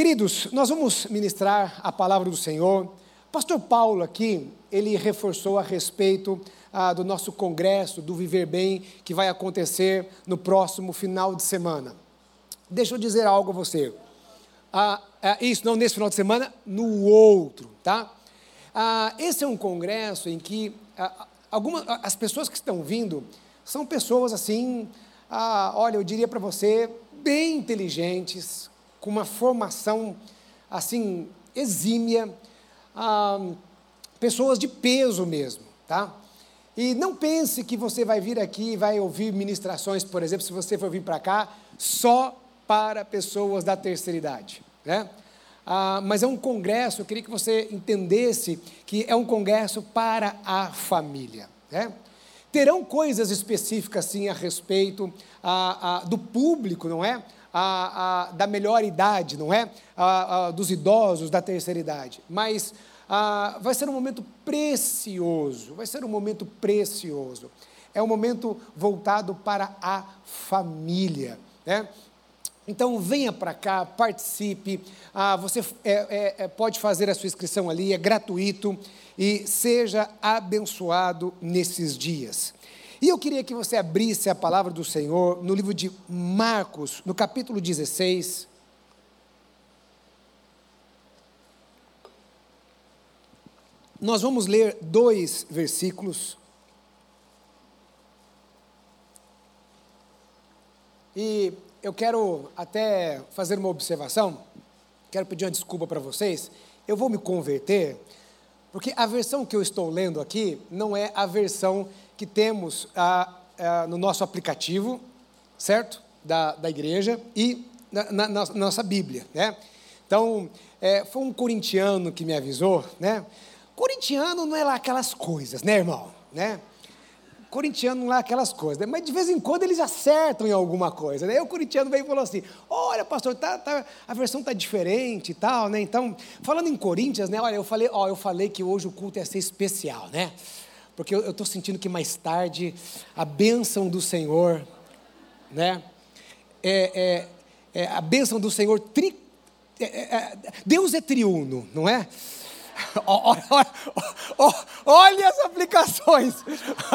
Queridos, nós vamos ministrar a palavra do Senhor. Pastor Paulo aqui, ele reforçou a respeito ah, do nosso congresso, do Viver Bem, que vai acontecer no próximo final de semana. Deixa eu dizer algo a você. Ah, ah, isso, não nesse final de semana, no outro, tá? Ah, esse é um congresso em que ah, as pessoas que estão vindo são pessoas assim, ah, olha, eu diria para você, bem inteligentes, com uma formação assim exímia, ah, pessoas de peso mesmo, tá? E não pense que você vai vir aqui e vai ouvir ministrações, por exemplo, se você for vir para cá, só para pessoas da terceira idade, né? Ah, mas é um congresso, eu queria que você entendesse que é um congresso para a família, né? Terão coisas específicas, sim, a respeito ah, ah, do público, não é? A, a, da melhor idade, não é? A, dos idosos da terceira idade. Mas vai ser um momento precioso, vai ser um momento precioso. É um momento voltado para a família, né? Então venha para cá, participe. Ah, você é, é, é, pode fazer a sua inscrição ali, é gratuito e seja abençoado nesses dias. E eu queria que você abrisse a palavra do Senhor no livro de Marcos, no capítulo 16. Nós vamos ler dois versículos. E eu quero até fazer uma observação, quero pedir uma desculpa para vocês. Eu vou me converter, porque a versão que eu estou lendo aqui não é a versão que temos no nosso aplicativo, certo? Da, da igreja e na, na, na nossa Bíblia, né? Então, é, foi um corintiano que me avisou, né? Corintiano não é lá aquelas coisas, né, irmão? Né? Corintiano não é aquelas coisas, né? mas de vez em quando eles acertam em alguma coisa. Né? o corintiano veio e falou assim: Olha, pastor, tá, tá, a versão está diferente e tal, né? Então, falando em Coríntios, né? Olha, eu falei, ó, eu falei que hoje o culto ia ser especial, né? Porque eu estou sentindo que mais tarde a bênção do Senhor, né? É, é, é a bênção do Senhor, tri, é, é, é Deus é triuno, não é? Olha, olha, as aplicações.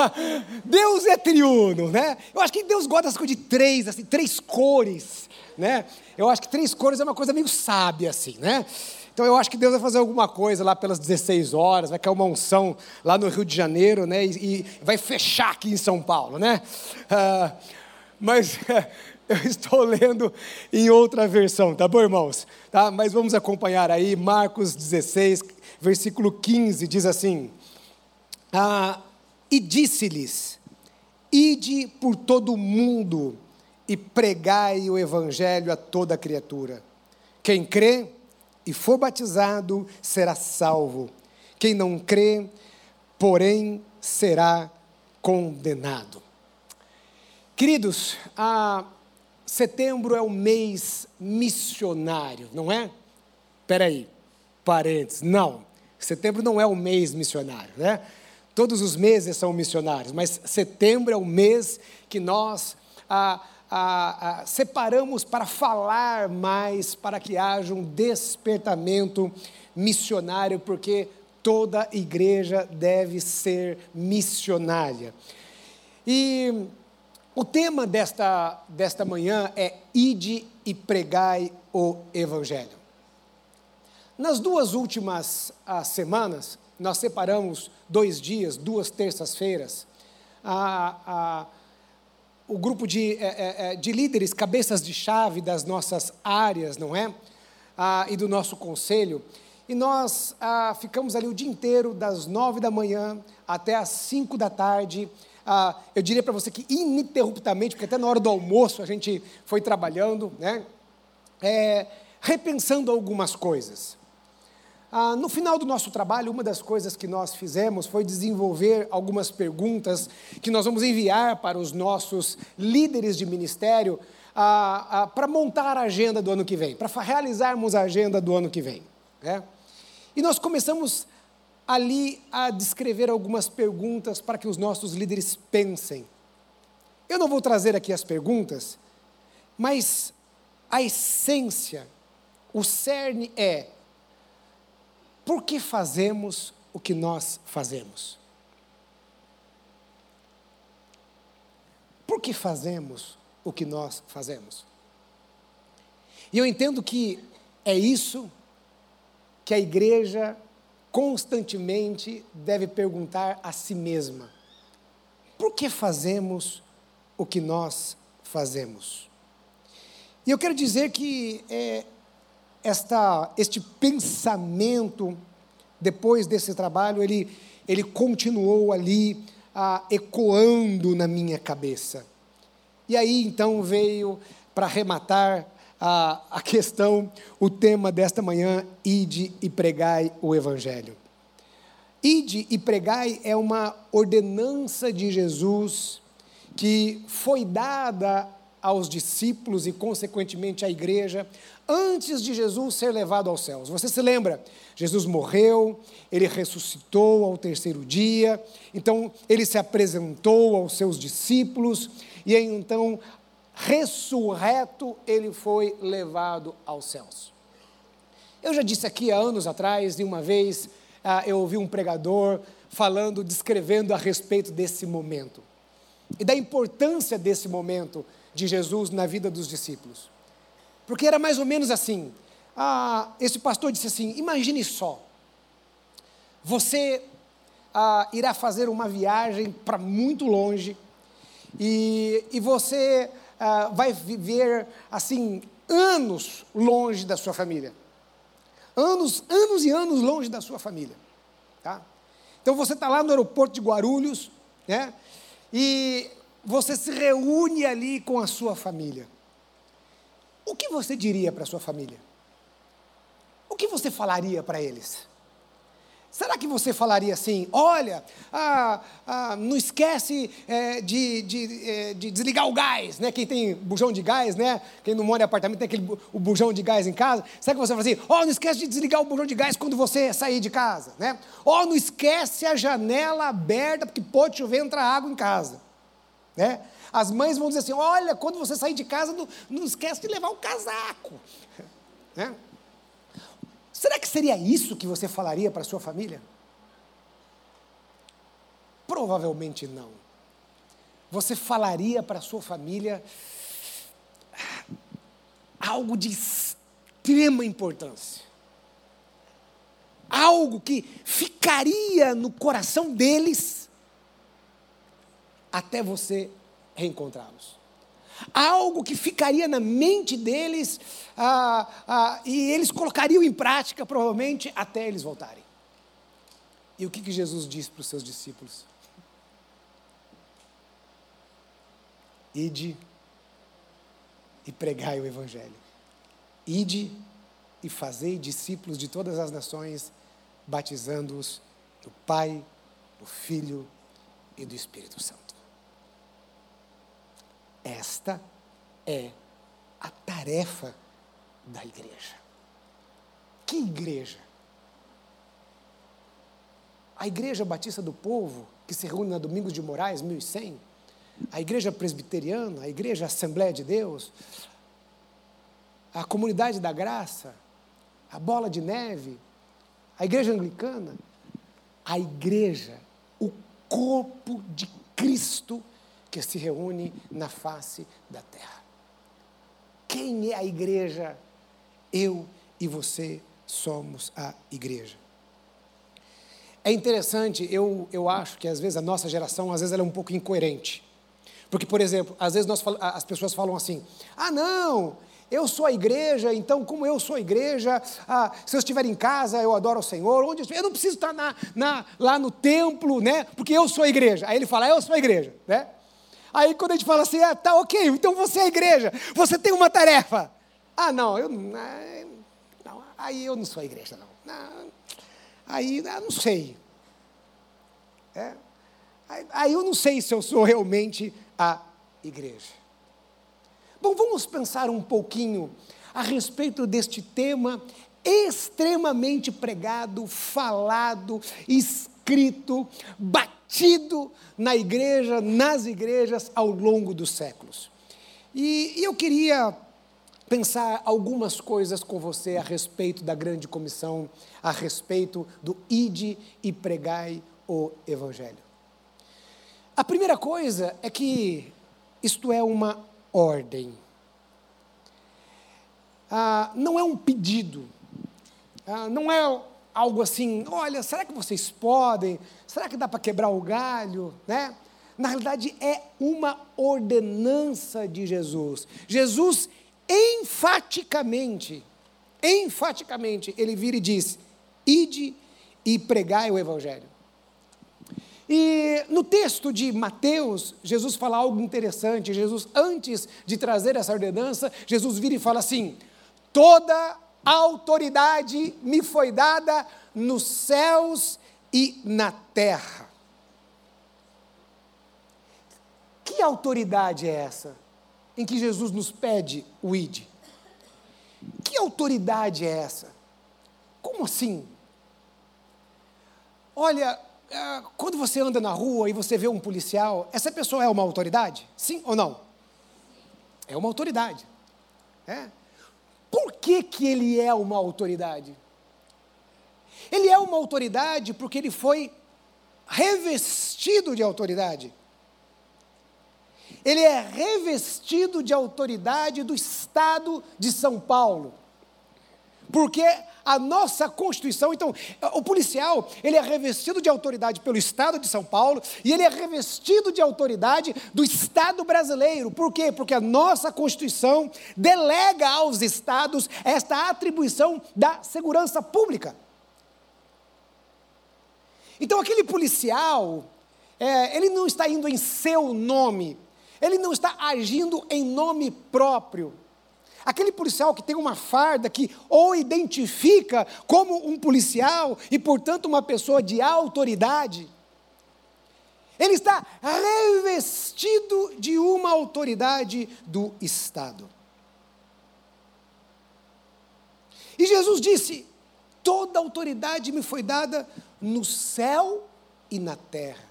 Deus é triuno, né? Eu acho que Deus gosta das coisas de três, assim, três cores, né? Eu acho que três cores é uma coisa meio sábia, assim, né? Então eu acho que Deus vai fazer alguma coisa lá pelas 16 horas, vai cair uma unção lá no Rio de Janeiro, né? E, e vai fechar aqui em São Paulo, né? Ah, mas eu estou lendo em outra versão, tá bom, irmãos? Tá? Mas vamos acompanhar aí, Marcos 16, versículo 15, diz assim: ah, E disse-lhes: Ide por todo o mundo e pregai o evangelho a toda criatura. Quem crê e for batizado será salvo. Quem não crê, porém, será condenado. Queridos, setembro é o mês missionário, não é? Espera aí, parênteses, não. Setembro não é o mês missionário, né? Todos os meses são missionários, mas setembro é o mês que nós ah, a, a, separamos para falar mais, para que haja um despertamento missionário, porque toda igreja deve ser missionária. E o tema desta, desta manhã é Ide e pregai o Evangelho. Nas duas últimas ah, semanas, nós separamos dois dias, duas terças-feiras, a, a o grupo de, é, é, é, de líderes, cabeças de chave das nossas áreas, não é? Ah, e do nosso conselho. E nós ah, ficamos ali o dia inteiro, das nove da manhã até as cinco da tarde. Ah, eu diria para você que ininterruptamente, porque até na hora do almoço a gente foi trabalhando, né? É, repensando algumas coisas. Ah, no final do nosso trabalho, uma das coisas que nós fizemos foi desenvolver algumas perguntas que nós vamos enviar para os nossos líderes de ministério ah, ah, para montar a agenda do ano que vem, para realizarmos a agenda do ano que vem. Né? E nós começamos ali a descrever algumas perguntas para que os nossos líderes pensem. Eu não vou trazer aqui as perguntas, mas a essência o cerne é: por que fazemos o que nós fazemos? Por que fazemos o que nós fazemos? E eu entendo que é isso que a igreja constantemente deve perguntar a si mesma: por que fazemos o que nós fazemos? E eu quero dizer que é, esta, este pensamento, depois desse trabalho, ele, ele continuou ali ah, ecoando na minha cabeça. E aí então veio, para arrematar a, a questão, o tema desta manhã, ide e pregai o Evangelho. Ide e pregai é uma ordenança de Jesus que foi dada aos discípulos e, consequentemente, à igreja, antes de Jesus ser levado aos céus. Você se lembra? Jesus morreu, ele ressuscitou ao terceiro dia, então ele se apresentou aos seus discípulos, e então, ressurreto, ele foi levado aos céus. Eu já disse aqui há anos atrás, de uma vez, ah, eu ouvi um pregador falando, descrevendo a respeito desse momento e da importância desse momento de Jesus na vida dos discípulos. Porque era mais ou menos assim. Ah, esse pastor disse assim: imagine só, você ah, irá fazer uma viagem para muito longe e, e você ah, vai viver assim anos longe da sua família, anos, anos e anos longe da sua família, tá? Então você está lá no aeroporto de Guarulhos, né? E você se reúne ali com a sua família. O que você diria para a sua família? O que você falaria para eles? Será que você falaria assim: olha, ah, ah, não esquece é, de, de, é, de, desligar o gás, né? Quem tem bujão de gás, né? Quem não mora em apartamento tem aquele o bujão de gás em casa. Será que você fala assim: oh, não esquece de desligar o bujão de gás quando você sair de casa, né? Oh, não esquece a janela aberta porque pode chover entrar água em casa. Né? As mães vão dizer assim: olha, quando você sair de casa, não, não esquece de levar o casaco. Né? Será que seria isso que você falaria para sua família? Provavelmente não. Você falaria para sua família algo de extrema importância. Algo que ficaria no coração deles até você reencontrá-los. Algo que ficaria na mente deles ah, ah, e eles colocariam em prática, provavelmente, até eles voltarem. E o que, que Jesus disse para os seus discípulos? Ide e pregai o Evangelho. Ide e fazei discípulos de todas as nações, batizando-os do Pai, do Filho e do Espírito Santo. Esta é a tarefa da igreja. Que igreja? A Igreja Batista do Povo, que se reúne na Domingos de Moraes, 1100, a Igreja Presbiteriana, a Igreja Assembleia de Deus, a Comunidade da Graça, a Bola de Neve, a Igreja Anglicana, a Igreja, o corpo de Cristo que se reúne na face da terra. Quem é a igreja? Eu e você somos a igreja. É interessante, eu, eu acho que às vezes a nossa geração, às vezes ela é um pouco incoerente. Porque, por exemplo, às vezes nós, as pessoas falam assim: ah, não, eu sou a igreja, então, como eu sou a igreja, ah, se eu estiver em casa, eu adoro o Senhor. Onde eu, estiver, eu não preciso estar na, na, lá no templo, né? Porque eu sou a igreja. Aí ele fala, eu sou a igreja, né? Aí quando a gente fala assim, ah, tá ok, então você é a igreja, você tem uma tarefa. Ah, não, eu não, aí eu não sou a igreja, não. não aí eu não sei. É, aí eu não sei se eu sou realmente a igreja. Bom, vamos pensar um pouquinho a respeito deste tema extremamente pregado, falado, escrito, batido tido na igreja, nas igrejas ao longo dos séculos. E, e eu queria pensar algumas coisas com você a respeito da grande comissão, a respeito do ide e pregai o evangelho. A primeira coisa é que isto é uma ordem. Ah, não é um pedido, ah, não é algo assim, olha, será que vocês podem? Será que dá para quebrar o galho? Né? Na realidade, é uma ordenança de Jesus. Jesus, enfaticamente, enfaticamente, ele vira e diz: ide e pregai o Evangelho. E no texto de Mateus, Jesus fala algo interessante. Jesus, antes de trazer essa ordenança, Jesus vira e fala assim: toda autoridade me foi dada nos céus e na terra. Que autoridade é essa em que Jesus nos pede o id? Que autoridade é essa? Como assim? Olha, é, quando você anda na rua e você vê um policial, essa pessoa é uma autoridade? Sim ou não? É uma autoridade. É. Por que, que ele é uma autoridade? Ele é uma autoridade porque ele foi revestido de autoridade. Ele é revestido de autoridade do Estado de São Paulo. Porque a nossa Constituição, então, o policial, ele é revestido de autoridade pelo Estado de São Paulo e ele é revestido de autoridade do Estado brasileiro. Por quê? Porque a nossa Constituição delega aos estados esta atribuição da segurança pública. Então, aquele policial, é, ele não está indo em seu nome, ele não está agindo em nome próprio. Aquele policial que tem uma farda que o identifica como um policial e, portanto, uma pessoa de autoridade. Ele está revestido de uma autoridade do Estado. E Jesus disse: Toda autoridade me foi dada no céu e na terra.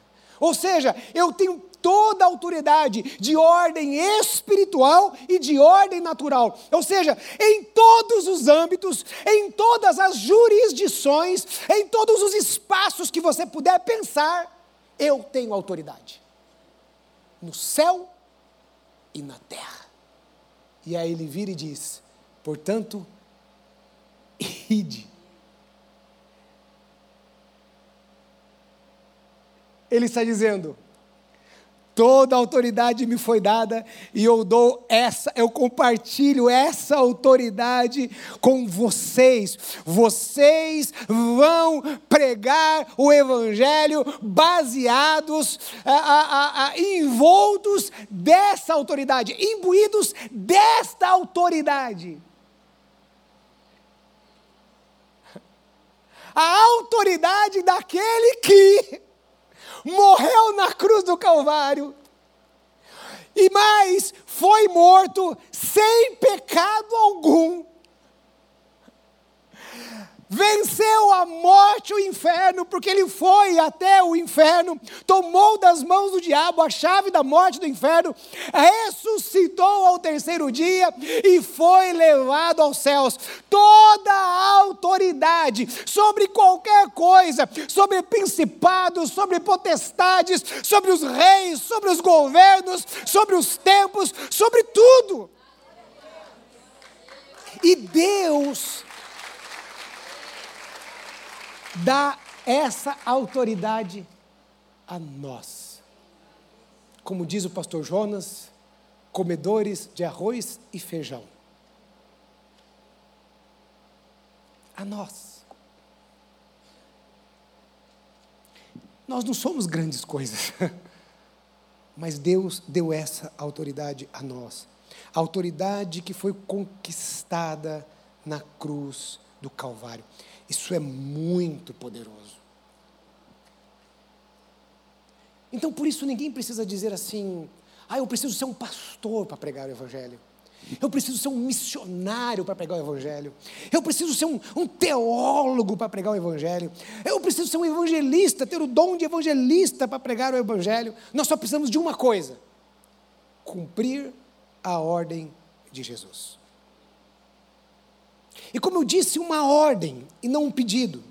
Ou seja, eu tenho toda a autoridade de ordem espiritual e de ordem natural. Ou seja, em todos os âmbitos, em todas as jurisdições, em todos os espaços que você puder pensar, eu tenho autoridade. No céu e na terra. E aí ele vira e diz: portanto, ide. Ele está dizendo: Toda autoridade me foi dada e eu dou essa, eu compartilho essa autoridade com vocês. Vocês vão pregar o evangelho baseados, a, a, a, envoltos dessa autoridade, imbuídos desta autoridade. A autoridade daquele que morreu na cruz do Calvário, e mais, foi morto sem pecado algum venceu a morte o inferno, porque ele foi até o inferno, tomou das mãos do diabo a chave da morte do inferno, ressuscitou ao terceiro dia e foi levado aos céus. Toda a autoridade sobre qualquer coisa, sobre principados, sobre potestades, sobre os reis, sobre os governos, sobre os tempos, sobre tudo. E Deus dá essa autoridade a nós. Como diz o pastor Jonas, comedores de arroz e feijão. A nós. Nós não somos grandes coisas, mas Deus deu essa autoridade a nós. Autoridade que foi conquistada na cruz do Calvário. Isso é muito poderoso. Então, por isso, ninguém precisa dizer assim: ah, eu preciso ser um pastor para pregar o Evangelho. Eu preciso ser um missionário para pregar o Evangelho. Eu preciso ser um, um teólogo para pregar o Evangelho. Eu preciso ser um evangelista, ter o dom de evangelista para pregar o Evangelho. Nós só precisamos de uma coisa: cumprir a ordem de Jesus. E como eu disse, uma ordem e não um pedido.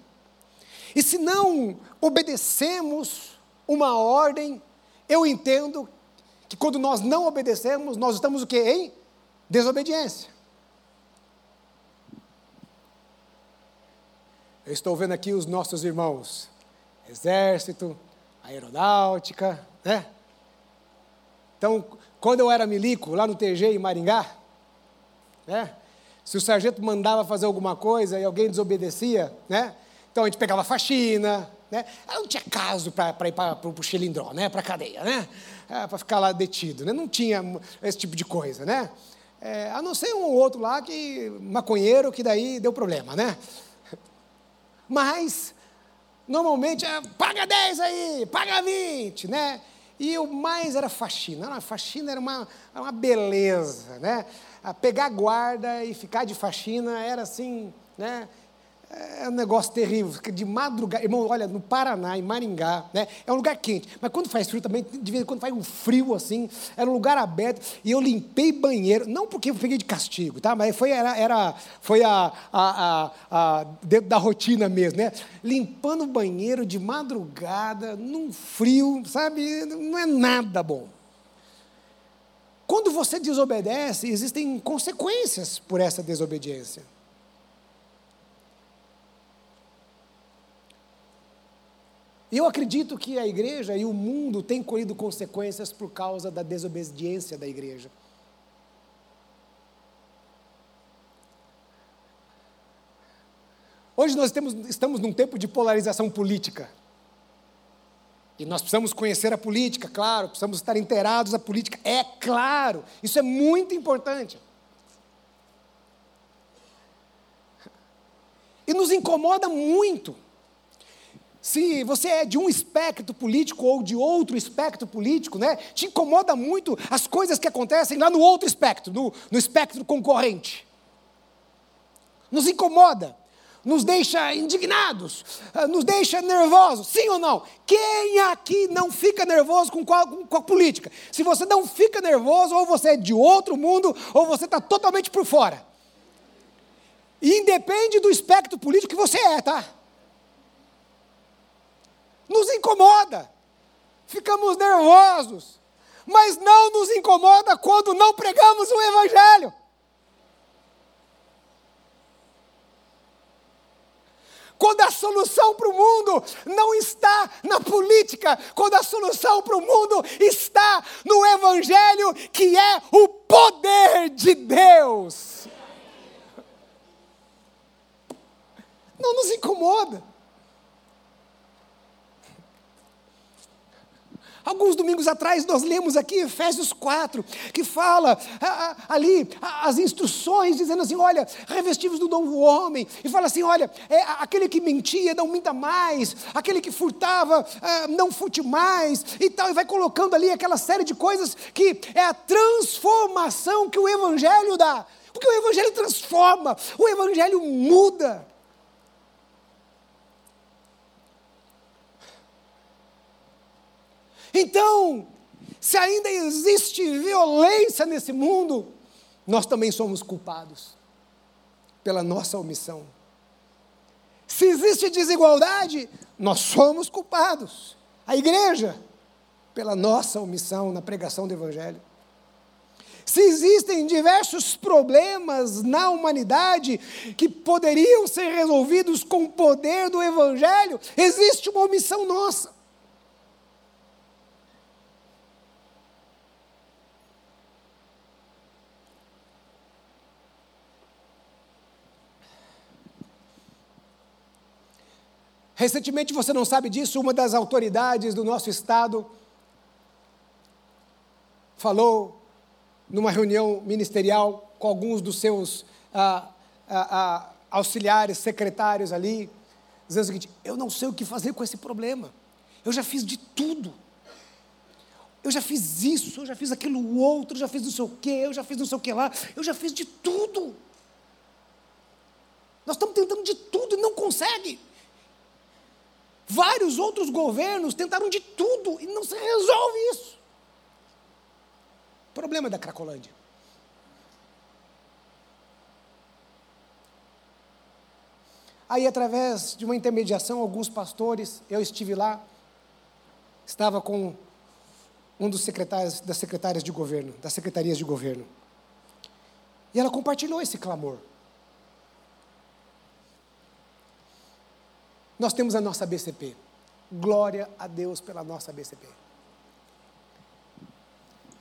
E se não obedecemos uma ordem, eu entendo que quando nós não obedecemos, nós estamos o quê? Em desobediência. Eu estou vendo aqui os nossos irmãos, exército, aeronáutica, né? Então, quando eu era milico, lá no TG em Maringá, né? Se o sargento mandava fazer alguma coisa e alguém desobedecia, né? Então a gente pegava faxina, né? Não tinha caso para ir para o xilindró, né? Para a cadeia, né? É, para ficar lá detido, né? Não tinha esse tipo de coisa, né? É, a não ser um ou outro lá que maconheiro que daí deu problema, né? Mas normalmente é, paga 10 aí, paga 20, né? E o mais era faxina. A faxina era uma, uma beleza, né? A pegar guarda e ficar de faxina era assim, né? É um negócio terrível, de madrugada, irmão, olha, no Paraná, em Maringá, né, é um lugar quente, mas quando faz frio também, de vez em quando faz um frio assim, era um lugar aberto, e eu limpei banheiro, não porque eu peguei de castigo, tá, mas foi, era, era, foi a, a, a, a dentro da rotina mesmo, né, limpando o banheiro de madrugada, num frio, sabe, não é nada bom. Quando você desobedece, existem consequências por essa desobediência. E eu acredito que a igreja e o mundo têm colhido consequências por causa da desobediência da igreja. Hoje nós temos, estamos num tempo de polarização política. E nós precisamos conhecer a política, claro, precisamos estar inteirados à política, é claro, isso é muito importante. E nos incomoda muito se você é de um espectro político ou de outro espectro político, né, te incomoda muito as coisas que acontecem lá no outro espectro, no, no espectro concorrente. Nos incomoda, nos deixa indignados, ah, nos deixa nervosos, sim ou não? Quem aqui não fica nervoso com, qual, com a política? Se você não fica nervoso, ou você é de outro mundo, ou você está totalmente por fora. E independe do espectro político que você é, tá? Nos incomoda, ficamos nervosos, mas não nos incomoda quando não pregamos o Evangelho. Quando a solução para o mundo não está na política, quando a solução para o mundo está no Evangelho, que é o poder de Deus. Não nos incomoda. Alguns domingos atrás nós lemos aqui Efésios 4, que fala ali as instruções, dizendo assim: olha, revestivos do novo homem, e fala assim: olha, é, aquele que mentia, não minta mais, aquele que furtava, é, não furte mais, e tal, e vai colocando ali aquela série de coisas que é a transformação que o Evangelho dá. Porque o Evangelho transforma, o Evangelho muda. Então, se ainda existe violência nesse mundo, nós também somos culpados pela nossa omissão. Se existe desigualdade, nós somos culpados. A igreja, pela nossa omissão na pregação do Evangelho. Se existem diversos problemas na humanidade que poderiam ser resolvidos com o poder do Evangelho, existe uma omissão nossa. Recentemente, você não sabe disso, uma das autoridades do nosso estado falou numa reunião ministerial com alguns dos seus ah, ah, ah, auxiliares, secretários ali, dizendo o seguinte: eu não sei o que fazer com esse problema. Eu já fiz de tudo. Eu já fiz isso, eu já fiz aquilo outro, eu já fiz não sei o quê, eu já fiz não sei o que lá, eu já fiz de tudo. Nós estamos tentando de tudo e não consegue. Vários outros governos tentaram de tudo e não se resolve isso. Problema da Cracolândia. Aí, através de uma intermediação, alguns pastores, eu estive lá, estava com um dos secretários, das secretárias de governo, das secretarias de governo. E ela compartilhou esse clamor. Nós temos a nossa BCP. Glória a Deus pela nossa BCP.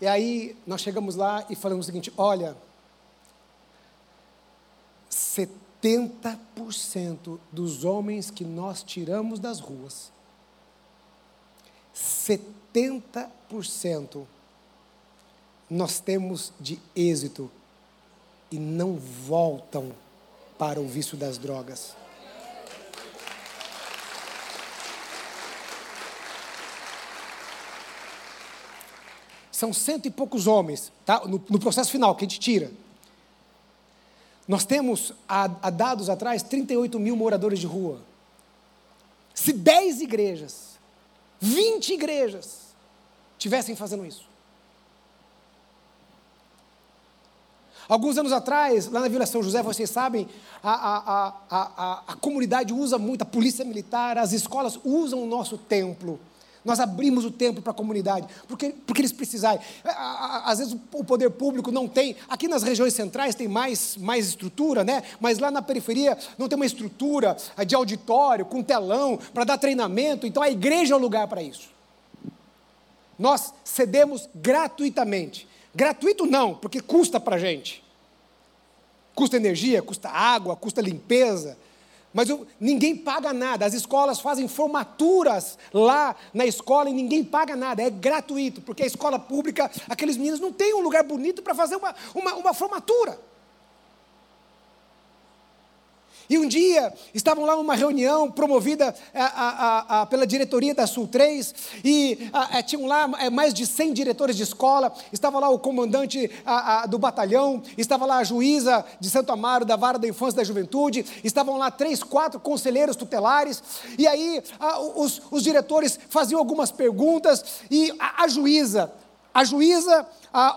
E aí nós chegamos lá e falamos o seguinte: olha, 70% dos homens que nós tiramos das ruas, 70% nós temos de êxito e não voltam para o vício das drogas. São cento e poucos homens, tá? no, no processo final que a gente tira. Nós temos, há, dados atrás, 38 mil moradores de rua. Se 10 igrejas, 20 igrejas, tivessem fazendo isso. Alguns anos atrás, lá na Vila São José, vocês sabem, a, a, a, a, a comunidade usa muito, a polícia militar, as escolas usam o nosso templo nós abrimos o templo para a comunidade, porque, porque eles precisarem. Às vezes o poder público não tem, aqui nas regiões centrais tem mais, mais estrutura, né? mas lá na periferia não tem uma estrutura de auditório, com telão, para dar treinamento, então a igreja é o lugar para isso. Nós cedemos gratuitamente. Gratuito não, porque custa para a gente. Custa energia, custa água, custa limpeza, mas eu, ninguém paga nada. As escolas fazem formaturas lá na escola e ninguém paga nada. É gratuito, porque a escola pública, aqueles meninos não têm um lugar bonito para fazer uma, uma, uma formatura. E um dia estavam lá numa reunião promovida a, a, a, pela diretoria da Sul 3, e tinham lá é, mais de 100 diretores de escola, estava lá o comandante do batalhão, estava lá a juíza de Santo Amaro, da Vara da Infância e da Juventude, estavam lá três, quatro conselheiros tutelares, e aí os, os, diretores faziam algumas perguntas, e a, juíza, a juíza,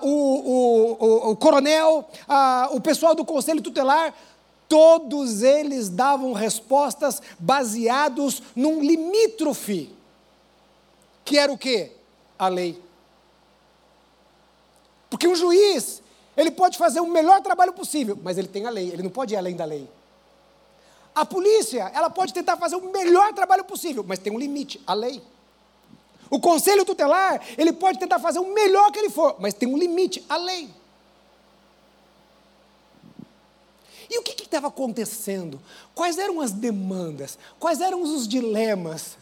o, o, o, o coronel, o pessoal do conselho tutelar, Todos eles davam respostas baseados num limítrofe, que era o quê? A lei. Porque um juiz, ele pode fazer o melhor trabalho possível, mas ele tem a lei, ele não pode ir além da lei. A polícia, ela pode tentar fazer o melhor trabalho possível, mas tem um limite, a lei. O conselho tutelar, ele pode tentar fazer o melhor que ele for, mas tem um limite, a lei. E o que estava acontecendo? Quais eram as demandas? Quais eram os dilemas?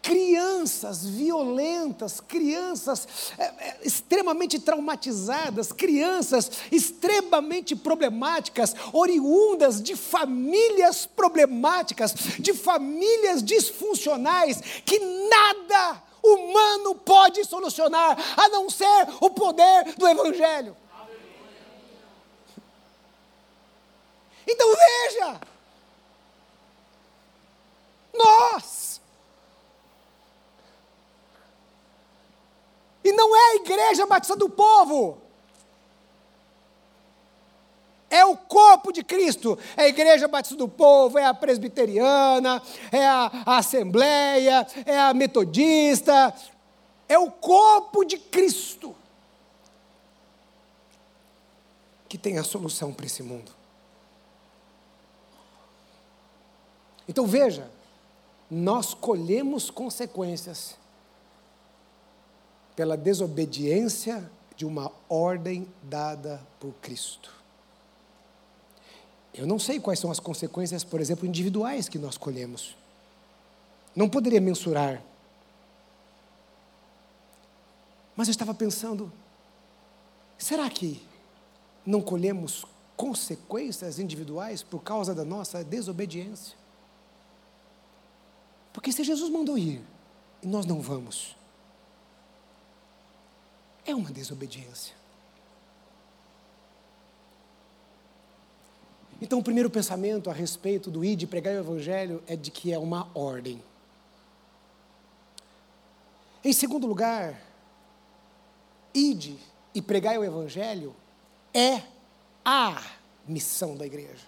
Crianças violentas, crianças é, extremamente traumatizadas, crianças extremamente problemáticas, oriundas de famílias problemáticas, de famílias disfuncionais, que nada humano pode solucionar a não ser o poder do Evangelho. Então veja, nós, e não é a igreja batista do povo, é o corpo de Cristo, é a igreja batista do povo, é a presbiteriana, é a, a assembleia, é a metodista, é o corpo de Cristo que tem a solução para esse mundo. Então veja, nós colhemos consequências pela desobediência de uma ordem dada por Cristo. Eu não sei quais são as consequências, por exemplo, individuais que nós colhemos. Não poderia mensurar. Mas eu estava pensando, será que não colhemos consequências individuais por causa da nossa desobediência? Porque se Jesus mandou ir e nós não vamos, é uma desobediência. Então, o primeiro pensamento a respeito do ir de pregar o Evangelho é de que é uma ordem. Em segundo lugar, ide e pregai o Evangelho é a missão da igreja.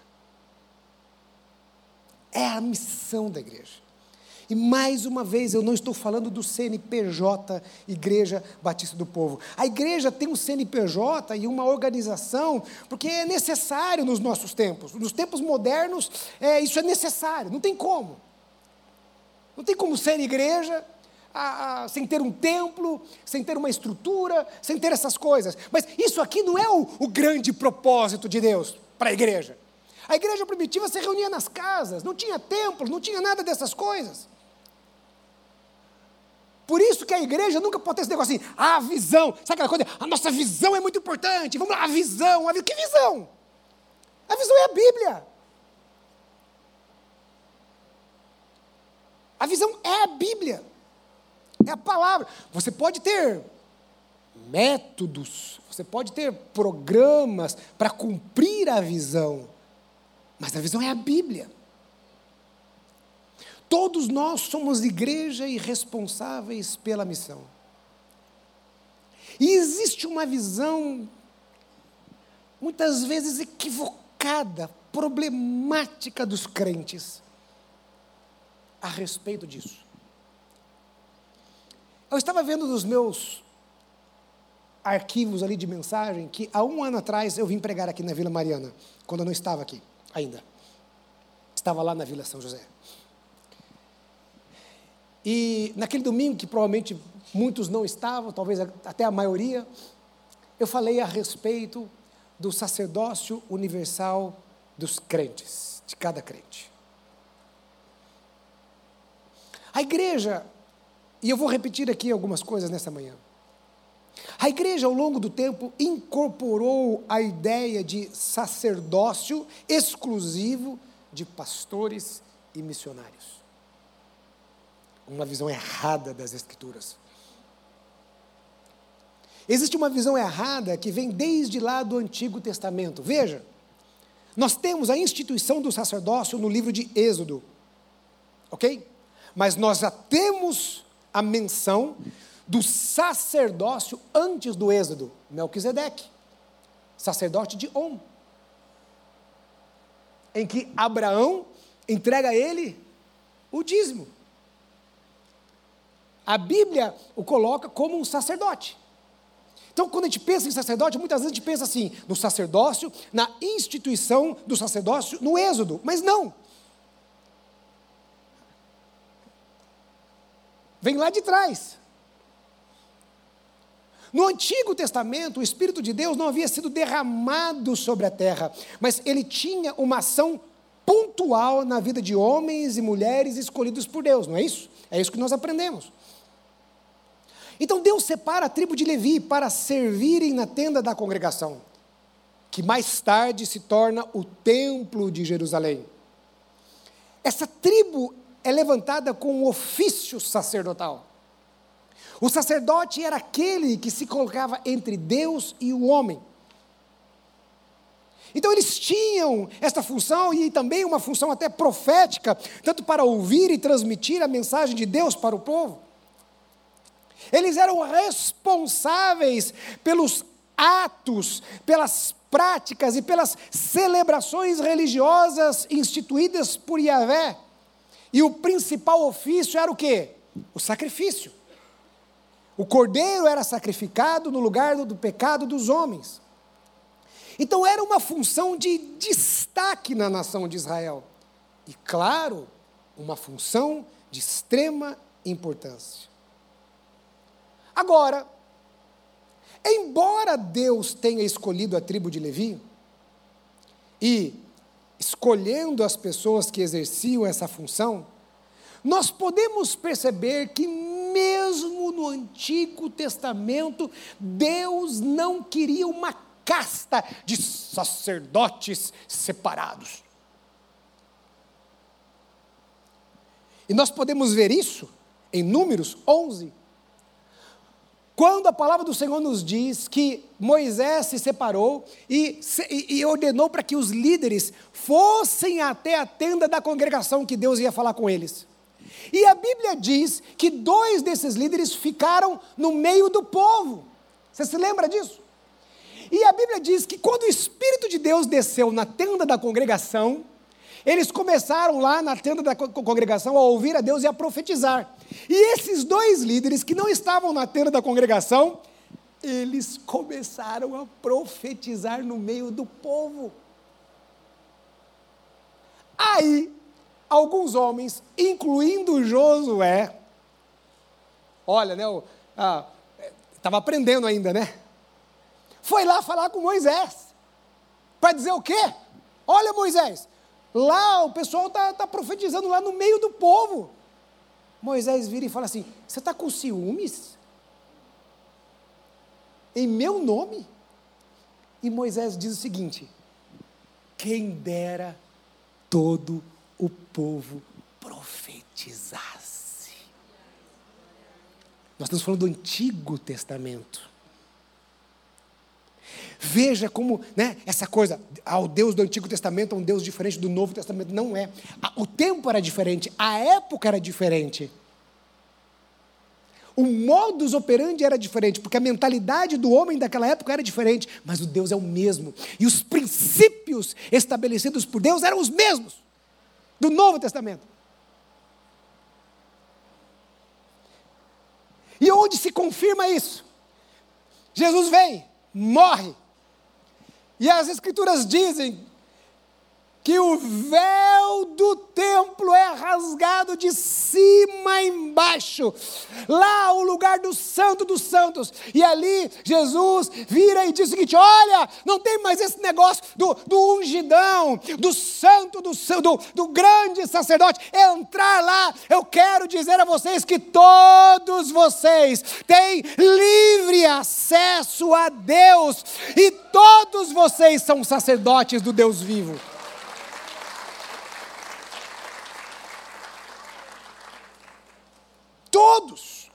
É a missão da igreja. E mais uma vez, eu não estou falando do CNPJ, Igreja Batista do Povo. A igreja tem um CNPJ e uma organização, porque é necessário nos nossos tempos. Nos tempos modernos, é, isso é necessário, não tem como. Não tem como ser igreja a, a, sem ter um templo, sem ter uma estrutura, sem ter essas coisas. Mas isso aqui não é o, o grande propósito de Deus para a igreja. A igreja primitiva se reunia nas casas, não tinha templos, não tinha nada dessas coisas. Por isso que a igreja nunca pode ter esse negócio assim, ah, a visão, sabe aquela coisa, a nossa visão é muito importante, vamos lá, a visão, a visão. que visão? A visão é a Bíblia. A visão é a Bíblia, é a palavra. Você pode ter métodos, você pode ter programas para cumprir a visão, mas a visão é a Bíblia. Todos nós somos igreja e responsáveis pela missão. E existe uma visão, muitas vezes equivocada, problemática dos crentes a respeito disso. Eu estava vendo nos meus arquivos ali de mensagem que há um ano atrás eu vim pregar aqui na Vila Mariana, quando eu não estava aqui ainda. Estava lá na Vila São José. E naquele domingo, que provavelmente muitos não estavam, talvez até a maioria, eu falei a respeito do sacerdócio universal dos crentes, de cada crente. A igreja, e eu vou repetir aqui algumas coisas nessa manhã. A igreja, ao longo do tempo, incorporou a ideia de sacerdócio exclusivo de pastores e missionários uma visão errada das Escrituras. Existe uma visão errada que vem desde lá do Antigo Testamento. Veja, nós temos a instituição do sacerdócio no livro de Êxodo, ok? Mas nós já temos a menção do sacerdócio antes do Êxodo, Melquisedeque, sacerdote de On, em que Abraão entrega a ele o dízimo. A Bíblia o coloca como um sacerdote. Então, quando a gente pensa em sacerdote, muitas vezes a gente pensa assim, no sacerdócio, na instituição do sacerdócio, no Êxodo, mas não. Vem lá de trás. No Antigo Testamento, o Espírito de Deus não havia sido derramado sobre a terra, mas ele tinha uma ação pontual na vida de homens e mulheres escolhidos por Deus, não é isso? É isso que nós aprendemos. Então Deus separa a tribo de Levi para servirem na tenda da congregação, que mais tarde se torna o templo de Jerusalém. Essa tribo é levantada com um ofício sacerdotal. O sacerdote era aquele que se colocava entre Deus e o homem. Então eles tinham esta função e também uma função até profética, tanto para ouvir e transmitir a mensagem de Deus para o povo. Eles eram responsáveis pelos atos, pelas práticas e pelas celebrações religiosas instituídas por Yahvé. E o principal ofício era o quê? O sacrifício. O cordeiro era sacrificado no lugar do, do pecado dos homens. Então era uma função de destaque na nação de Israel. E claro, uma função de extrema importância. Agora, embora Deus tenha escolhido a tribo de Levi, e escolhendo as pessoas que exerciam essa função, nós podemos perceber que, mesmo no Antigo Testamento, Deus não queria uma casta de sacerdotes separados. E nós podemos ver isso em Números 11, quando a palavra do Senhor nos diz que Moisés se separou e, e, ordenou para que os líderes fossem até a tenda da congregação que Deus ia falar com eles. E a Bíblia diz que dois desses líderes ficaram no meio do povo. Você se lembra disso? E a Bíblia diz que quando o Espírito de Deus desceu na tenda da congregação, eles começaram lá na tenda da congregação a ouvir a Deus e a profetizar. E esses dois líderes que não estavam na tenda da congregação, eles começaram a profetizar no meio do povo. Aí, alguns homens, incluindo Josué, olha, né, estava ah, aprendendo ainda, né? Foi lá falar com Moisés, para dizer o quê? Olha, Moisés, lá o pessoal está tá profetizando lá no meio do povo. Moisés vira e fala assim: Você está com ciúmes? Em meu nome? E Moisés diz o seguinte: Quem dera todo o povo profetizasse. Nós estamos falando do Antigo Testamento. Veja como né, essa coisa, ah, o Deus do Antigo Testamento é um Deus diferente do Novo Testamento. Não é. O tempo era diferente, a época era diferente. O modus operandi era diferente, porque a mentalidade do homem daquela época era diferente, mas o Deus é o mesmo. E os princípios estabelecidos por Deus eram os mesmos do Novo Testamento. E onde se confirma isso? Jesus vem, morre. E as Escrituras dizem que o véu do templo é rasgado de cima embaixo, lá o lugar do santo dos santos, e ali Jesus vira e diz o seguinte: olha, não tem mais esse negócio do, do ungidão, do santo, do, do, do grande sacerdote, entrar lá, eu quero dizer a vocês que todos vocês têm livre acesso a Deus, e todos vocês são sacerdotes do Deus vivo. Todos.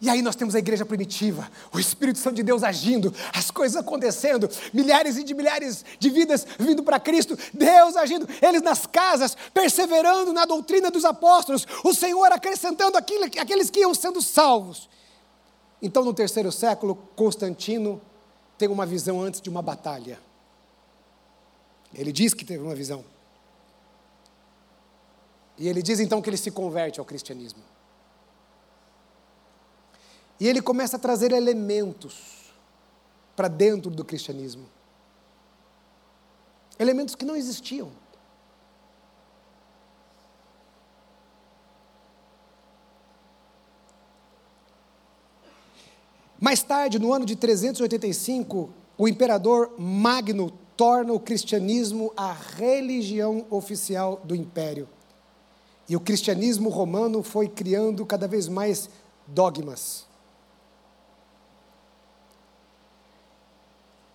E aí nós temos a igreja primitiva, o Espírito Santo de Deus agindo, as coisas acontecendo, milhares e de milhares de vidas vindo para Cristo, Deus agindo, eles nas casas, perseverando na doutrina dos apóstolos, o Senhor acrescentando aquilo, aqueles que iam sendo salvos. Então, no terceiro século, Constantino tem uma visão antes de uma batalha. Ele diz que teve uma visão. E ele diz então que ele se converte ao cristianismo. E ele começa a trazer elementos para dentro do cristianismo. Elementos que não existiam. Mais tarde, no ano de 385, o imperador Magno torna o cristianismo a religião oficial do império. E o cristianismo romano foi criando cada vez mais dogmas.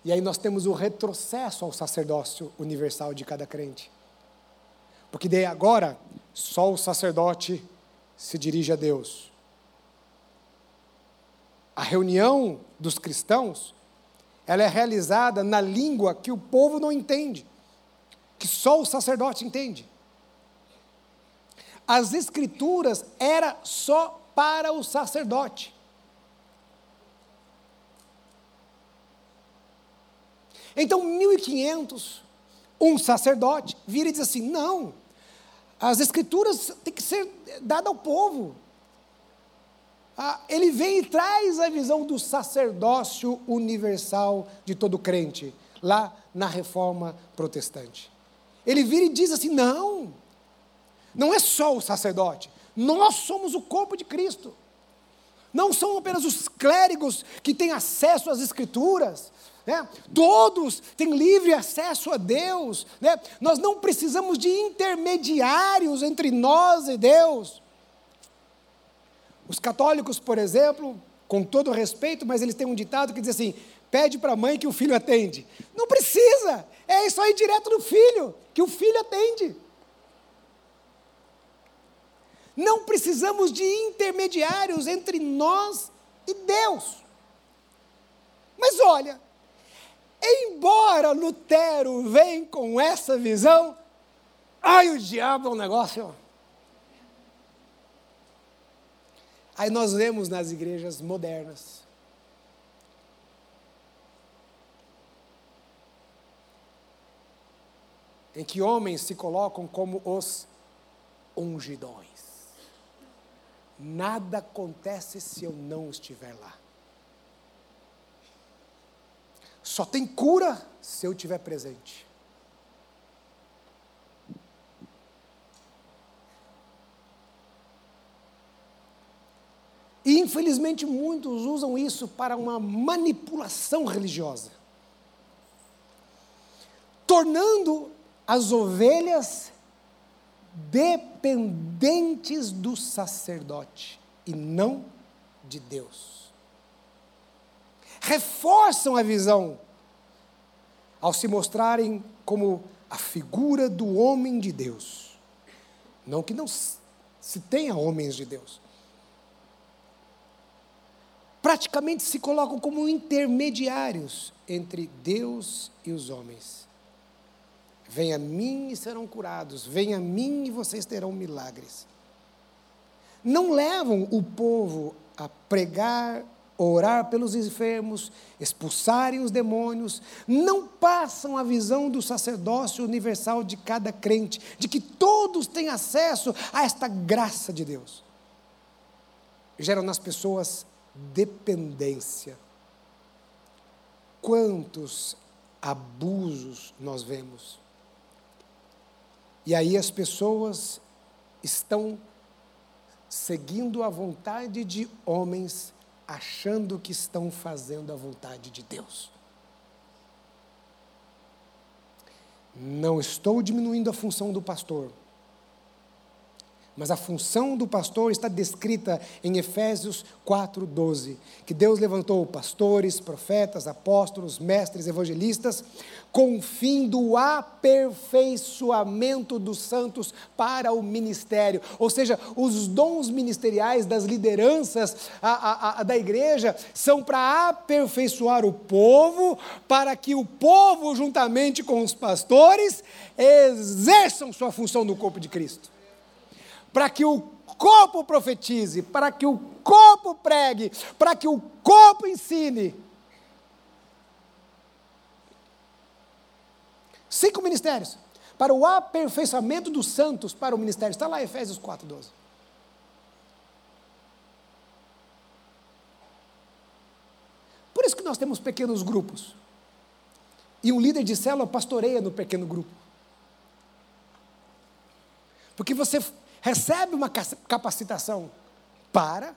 E aí nós temos o retrocesso ao sacerdócio universal de cada crente. Porque daí agora, só o sacerdote se dirige a Deus. A reunião dos cristãos, ela é realizada na língua que o povo não entende, que só o sacerdote entende as escrituras era só para o sacerdote. Então, 1500, um sacerdote vira e diz assim: não, as escrituras têm que ser dadas ao povo. Ah, ele vem e traz a visão do sacerdócio universal de todo crente, lá na reforma protestante. Ele vira e diz assim: não, não é só o sacerdote, nós somos o corpo de Cristo. Não são apenas os clérigos que têm acesso às Escrituras, né? todos têm livre acesso a Deus. Né? Nós não precisamos de intermediários entre nós e Deus. Os católicos, por exemplo, com todo respeito, mas eles têm um ditado que diz assim: pede para a mãe que o filho atende. Não precisa, é isso aí direto do filho, que o filho atende. Não precisamos de intermediários entre nós e Deus. Mas olha, embora Lutero venha com essa visão, ai o diabo é um negócio. Aí nós vemos nas igrejas modernas. Em que homens se colocam como os ungidões. Nada acontece se eu não estiver lá. Só tem cura se eu estiver presente. E infelizmente muitos usam isso para uma manipulação religiosa, tornando as ovelhas dependentes do sacerdote e não de Deus. Reforçam a visão ao se mostrarem como a figura do homem de Deus. Não que não se tenha homens de Deus, praticamente se colocam como intermediários entre Deus e os homens. Venha a mim e serão curados, venha a mim e vocês terão milagres. Não levam o povo a pregar, orar pelos enfermos, expulsarem os demônios, não passam a visão do sacerdócio universal de cada crente, de que todos têm acesso a esta graça de Deus. Geram nas pessoas dependência. Quantos abusos nós vemos? E aí as pessoas estão seguindo a vontade de homens, achando que estão fazendo a vontade de Deus. Não estou diminuindo a função do pastor mas a função do pastor está descrita em Efésios 4:12, que Deus levantou pastores, profetas, apóstolos, mestres, evangelistas, com o fim do aperfeiçoamento dos santos para o ministério. Ou seja, os dons ministeriais das lideranças a, a, a, da igreja são para aperfeiçoar o povo, para que o povo, juntamente com os pastores, exerçam sua função no corpo de Cristo para que o corpo profetize, para que o corpo pregue, para que o corpo ensine. Cinco ministérios. Para o aperfeiçoamento dos santos para o ministério. Está lá Efésios 4,12. Por isso que nós temos pequenos grupos. E um líder de célula pastoreia no pequeno grupo. Porque você recebe uma capacitação para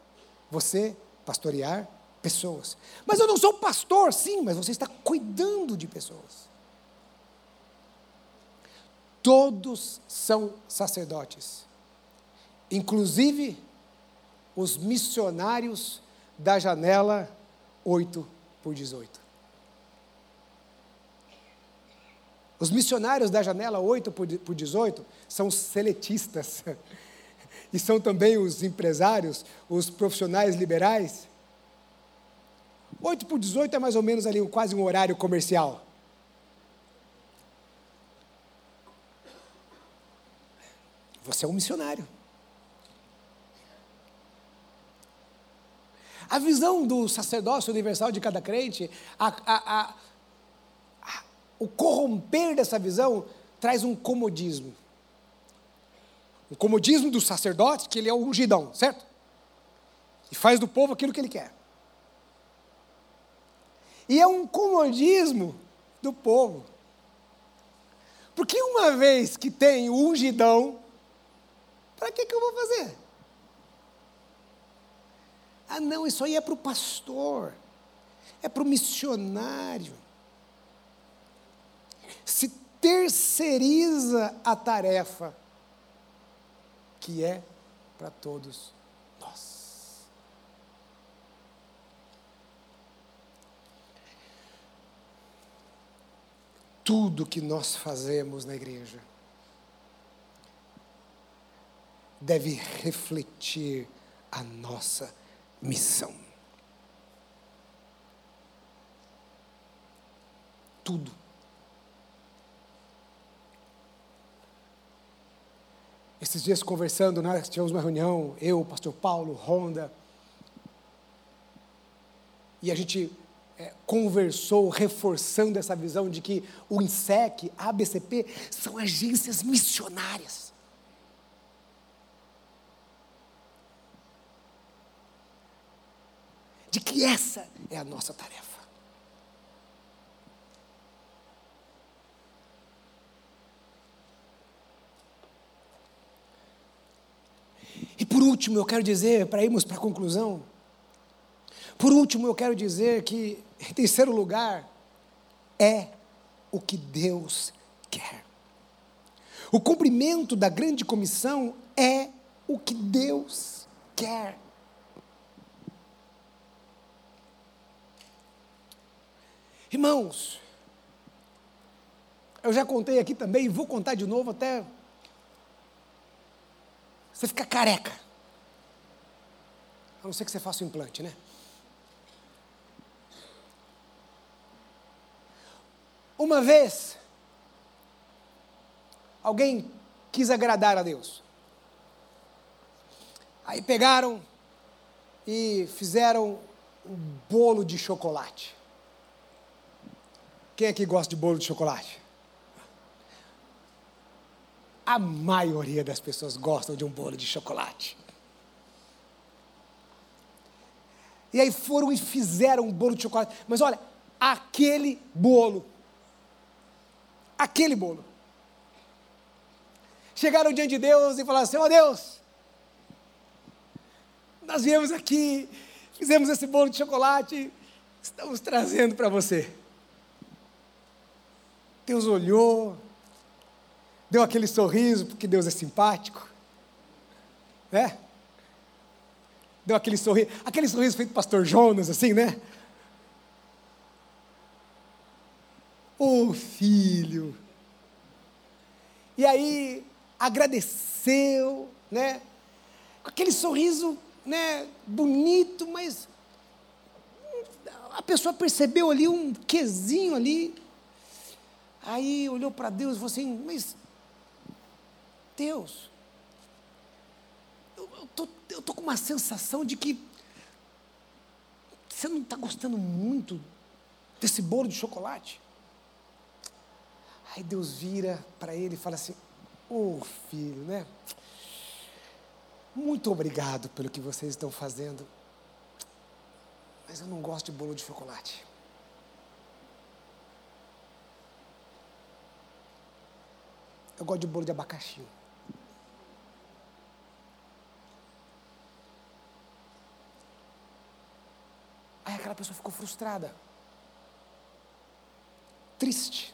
você pastorear pessoas. Mas eu não sou pastor, sim, mas você está cuidando de pessoas. Todos são sacerdotes, inclusive os missionários da janela 8 por 18. Os missionários da janela 8 por 18 são seletistas. E são também os empresários, os profissionais liberais. 8 por 18 é mais ou menos ali quase um horário comercial. Você é um missionário. A visão do sacerdócio universal de cada crente, a, a, a, o corromper dessa visão traz um comodismo. Um comodismo do sacerdote, que ele é o ungidão, certo? E faz do povo aquilo que ele quer. E é um comodismo do povo. Porque uma vez que tem o ungidão, para que, que eu vou fazer? Ah, não, isso aí é para o pastor, é para o missionário se terceiriza a tarefa que é para todos nós. Tudo que nós fazemos na igreja deve refletir a nossa missão. Tudo. Esses dias conversando, nós tivemos uma reunião, eu, o pastor Paulo, Ronda, e a gente é, conversou, reforçando essa visão de que o INSEC, a ABCP, são agências missionárias. De que essa é a nossa tarefa. E por último, eu quero dizer, para irmos para a conclusão, por último, eu quero dizer que, em terceiro lugar, é o que Deus quer. O cumprimento da grande comissão é o que Deus quer. Irmãos, eu já contei aqui também, e vou contar de novo até você ficar careca. A não ser que você faça o implante, né? Uma vez, alguém quis agradar a Deus. Aí pegaram e fizeram um bolo de chocolate. Quem aqui gosta de bolo de chocolate? A maioria das pessoas gostam de um bolo de chocolate. E aí foram e fizeram um bolo de chocolate. Mas olha, aquele bolo aquele bolo. Chegaram diante de Deus e falaram assim: Ó oh, Deus, nós viemos aqui, fizemos esse bolo de chocolate, estamos trazendo para você. Deus olhou, deu aquele sorriso, porque Deus é simpático, né? Deu aquele sorriso, aquele sorriso feito pastor Jonas, assim, né? oh filho. E aí agradeceu, né? Com aquele sorriso, né, bonito, mas a pessoa percebeu ali um quezinho ali. Aí olhou para Deus e falou assim: Mas, Deus, eu, tô, eu tô com uma sensação de que você não está gostando muito desse bolo de chocolate. Aí Deus vira para ele e fala assim: Ô oh, filho, né? Muito obrigado pelo que vocês estão fazendo, mas eu não gosto de bolo de chocolate. Eu gosto de bolo de abacaxi. Aquela pessoa ficou frustrada, triste.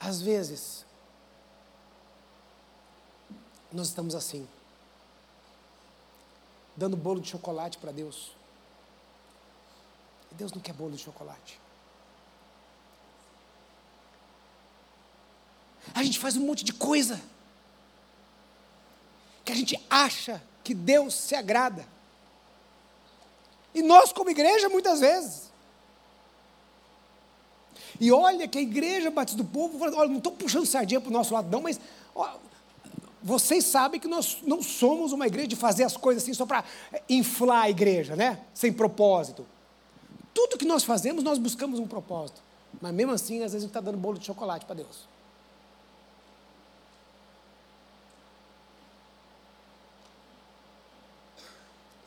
Às vezes, nós estamos assim, dando bolo de chocolate para Deus. E Deus não quer bolo de chocolate. A gente faz um monte de coisa que a gente acha que Deus se agrada. E nós, como igreja, muitas vezes, e olha que a igreja Batista do Povo, olha, não estou puxando sardinha para o nosso lado, não, mas ó, vocês sabem que nós não somos uma igreja de fazer as coisas assim só para é, inflar a igreja, né? Sem propósito. Tudo que nós fazemos, nós buscamos um propósito. Mas mesmo assim, às vezes a gente está dando bolo de chocolate para Deus.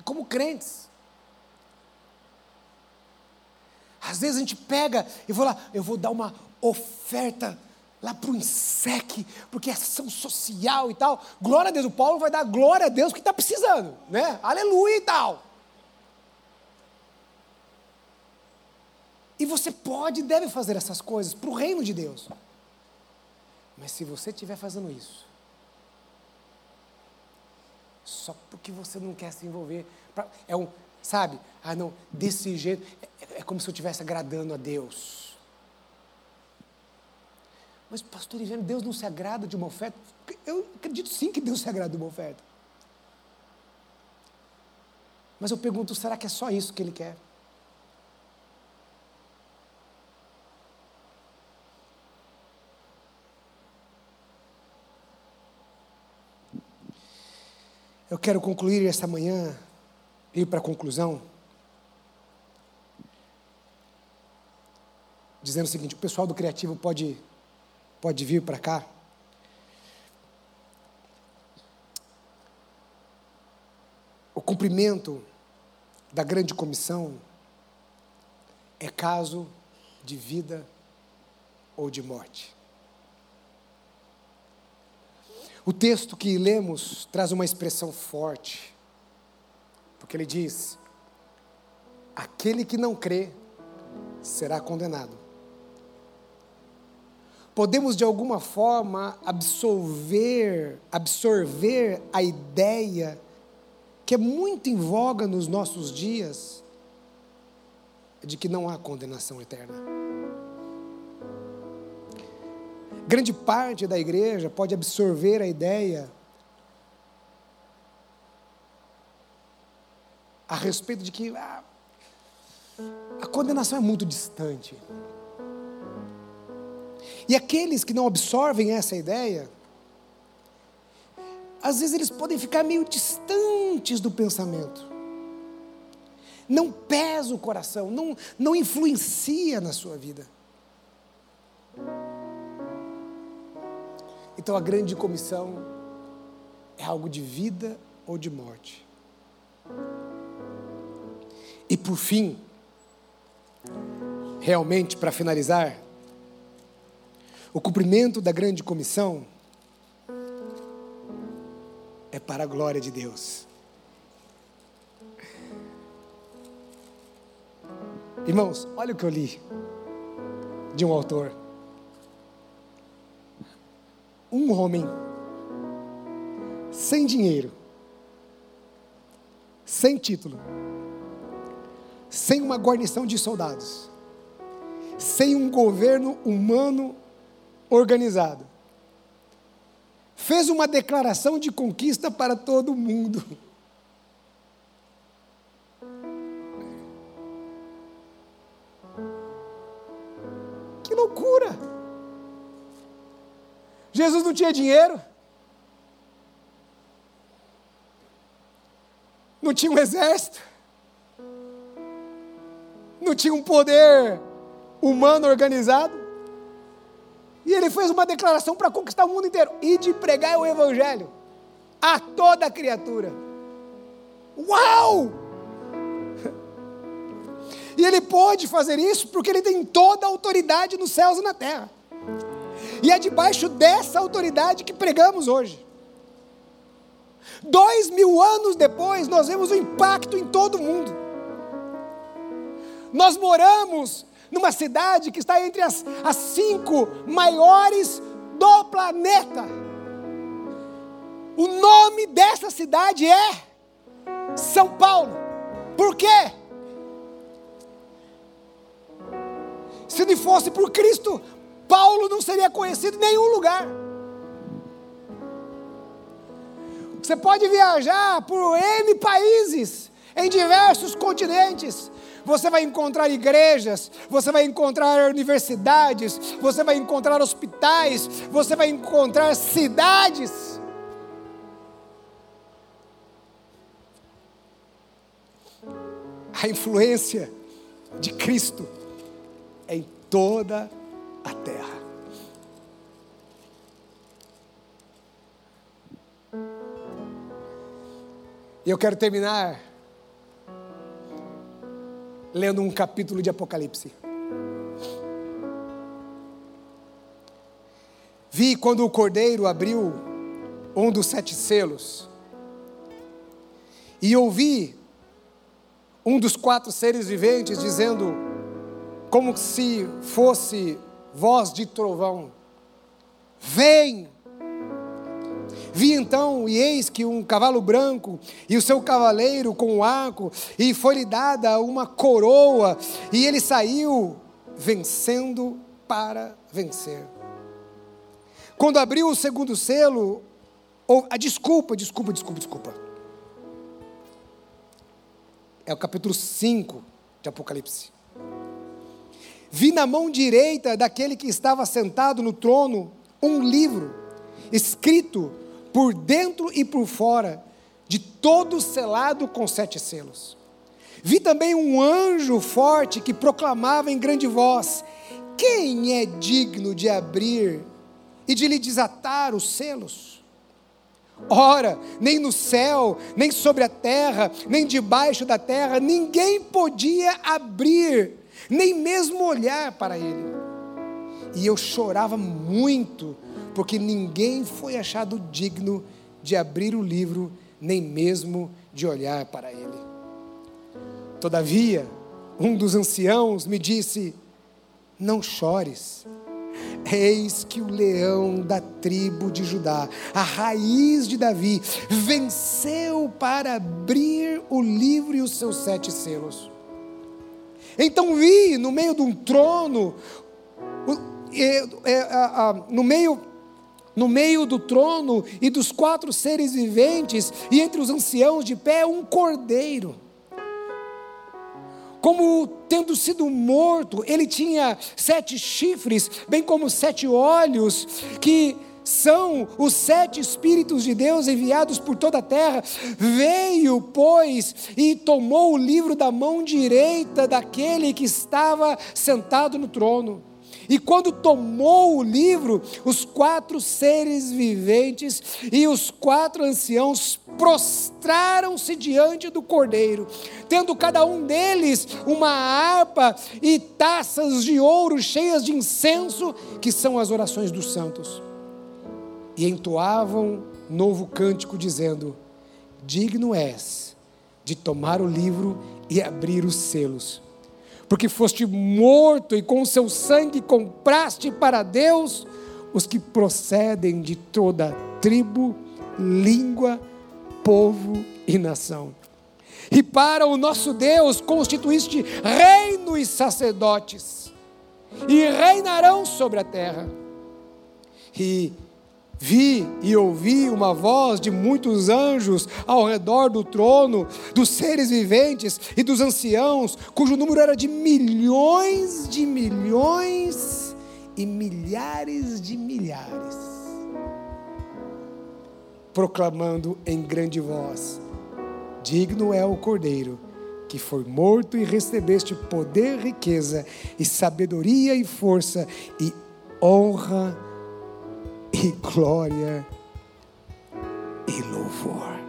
Como crentes, Às vezes a gente pega e vou lá, eu vou dar uma oferta lá para o INSEC, porque é ação social e tal. Glória a Deus, o Paulo vai dar glória a Deus que está precisando, né? Aleluia e tal. E você pode e deve fazer essas coisas para o reino de Deus. Mas se você estiver fazendo isso, só porque você não quer se envolver, é um, sabe? Ah, não, desse jeito, é, é como se eu estivesse agradando a Deus. Mas, pastor Ivano, Deus não se agrada de uma oferta? Eu acredito sim que Deus se agrada de uma oferta. Mas eu pergunto, será que é só isso que Ele quer? Quero concluir esta manhã, ir para a conclusão, dizendo o seguinte: o pessoal do criativo pode, pode vir para cá. O cumprimento da grande comissão é caso de vida ou de morte. O texto que lemos traz uma expressão forte, porque ele diz: aquele que não crê será condenado. Podemos de alguma forma absorver, absorver a ideia que é muito em voga nos nossos dias de que não há condenação eterna. Grande parte da igreja pode absorver a ideia a respeito de que ah, a condenação é muito distante. E aqueles que não absorvem essa ideia, às vezes eles podem ficar meio distantes do pensamento. Não pesa o coração, não, não influencia na sua vida. Então a grande comissão é algo de vida ou de morte. E por fim, realmente para finalizar, o cumprimento da grande comissão é para a glória de Deus. Irmãos, olha o que eu li de um autor um homem sem dinheiro, sem título, sem uma guarnição de soldados, sem um governo humano organizado, fez uma declaração de conquista para todo mundo. Jesus não tinha dinheiro, não tinha um exército, não tinha um poder humano organizado, e ele fez uma declaração para conquistar o mundo inteiro e de pregar o Evangelho a toda criatura. Uau! E ele pode fazer isso porque ele tem toda a autoridade nos céus e na terra. E é debaixo dessa autoridade que pregamos hoje. Dois mil anos depois, nós vemos o impacto em todo o mundo. Nós moramos numa cidade que está entre as, as cinco maiores do planeta. O nome dessa cidade é São Paulo. Por quê? Se não fosse por Cristo, não seria conhecido em nenhum lugar. Você pode viajar por N países, em diversos continentes. Você vai encontrar igrejas, você vai encontrar universidades, você vai encontrar hospitais, você vai encontrar cidades. A influência de Cristo em toda a terra. E eu quero terminar lendo um capítulo de Apocalipse. Vi quando o cordeiro abriu um dos sete selos, e ouvi um dos quatro seres viventes dizendo, como se fosse voz de trovão: Vem! Vi então, e eis que um cavalo branco, e o seu cavaleiro com um arco, e foi-lhe dada uma coroa, e ele saiu vencendo para vencer. Quando abriu o segundo selo, ou, ah, desculpa, desculpa, desculpa, desculpa. É o capítulo 5 de Apocalipse. Vi na mão direita daquele que estava sentado no trono um livro, escrito por dentro e por fora, de todo selado com sete selos. Vi também um anjo forte que proclamava em grande voz: Quem é digno de abrir e de lhe desatar os selos? Ora, nem no céu, nem sobre a terra, nem debaixo da terra, ninguém podia abrir, nem mesmo olhar para ele. E eu chorava muito, porque ninguém foi achado digno de abrir o livro, nem mesmo de olhar para ele. Todavia, um dos anciãos me disse: Não chores. Eis que o leão da tribo de Judá, a raiz de Davi, venceu para abrir o livro e os seus sete selos. Então vi no meio de um trono, no meio no meio do trono e dos quatro seres viventes, e entre os anciãos de pé, um cordeiro como tendo sido morto, ele tinha sete chifres, bem como sete olhos, que são os sete Espíritos de Deus enviados por toda a terra. Veio, pois, e tomou o livro da mão direita daquele que estava sentado no trono. E quando tomou o livro, os quatro seres viventes e os quatro anciãos prostraram-se diante do cordeiro, tendo cada um deles uma harpa e taças de ouro cheias de incenso, que são as orações dos santos. E entoavam novo cântico, dizendo: Digno és de tomar o livro e abrir os selos porque foste morto e com seu sangue compraste para Deus os que procedem de toda tribo, língua, povo e nação. E para o nosso Deus constituíste reino e sacerdotes, e reinarão sobre a terra. E Vi e ouvi uma voz de muitos anjos ao redor do trono, dos seres viventes e dos anciãos, cujo número era de milhões de milhões e milhares de milhares, proclamando em grande voz: Digno é o Cordeiro que foi morto e recebeste poder, riqueza e sabedoria e força e honra e glória e louvor.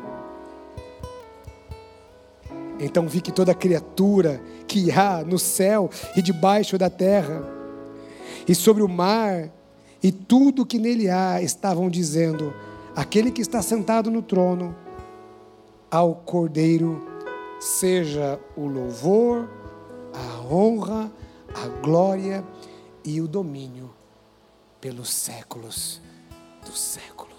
Então vi que toda criatura que há no céu e debaixo da terra, e sobre o mar, e tudo que nele há, estavam dizendo: aquele que está sentado no trono, ao Cordeiro, seja o louvor, a honra, a glória e o domínio pelos séculos dos séculos.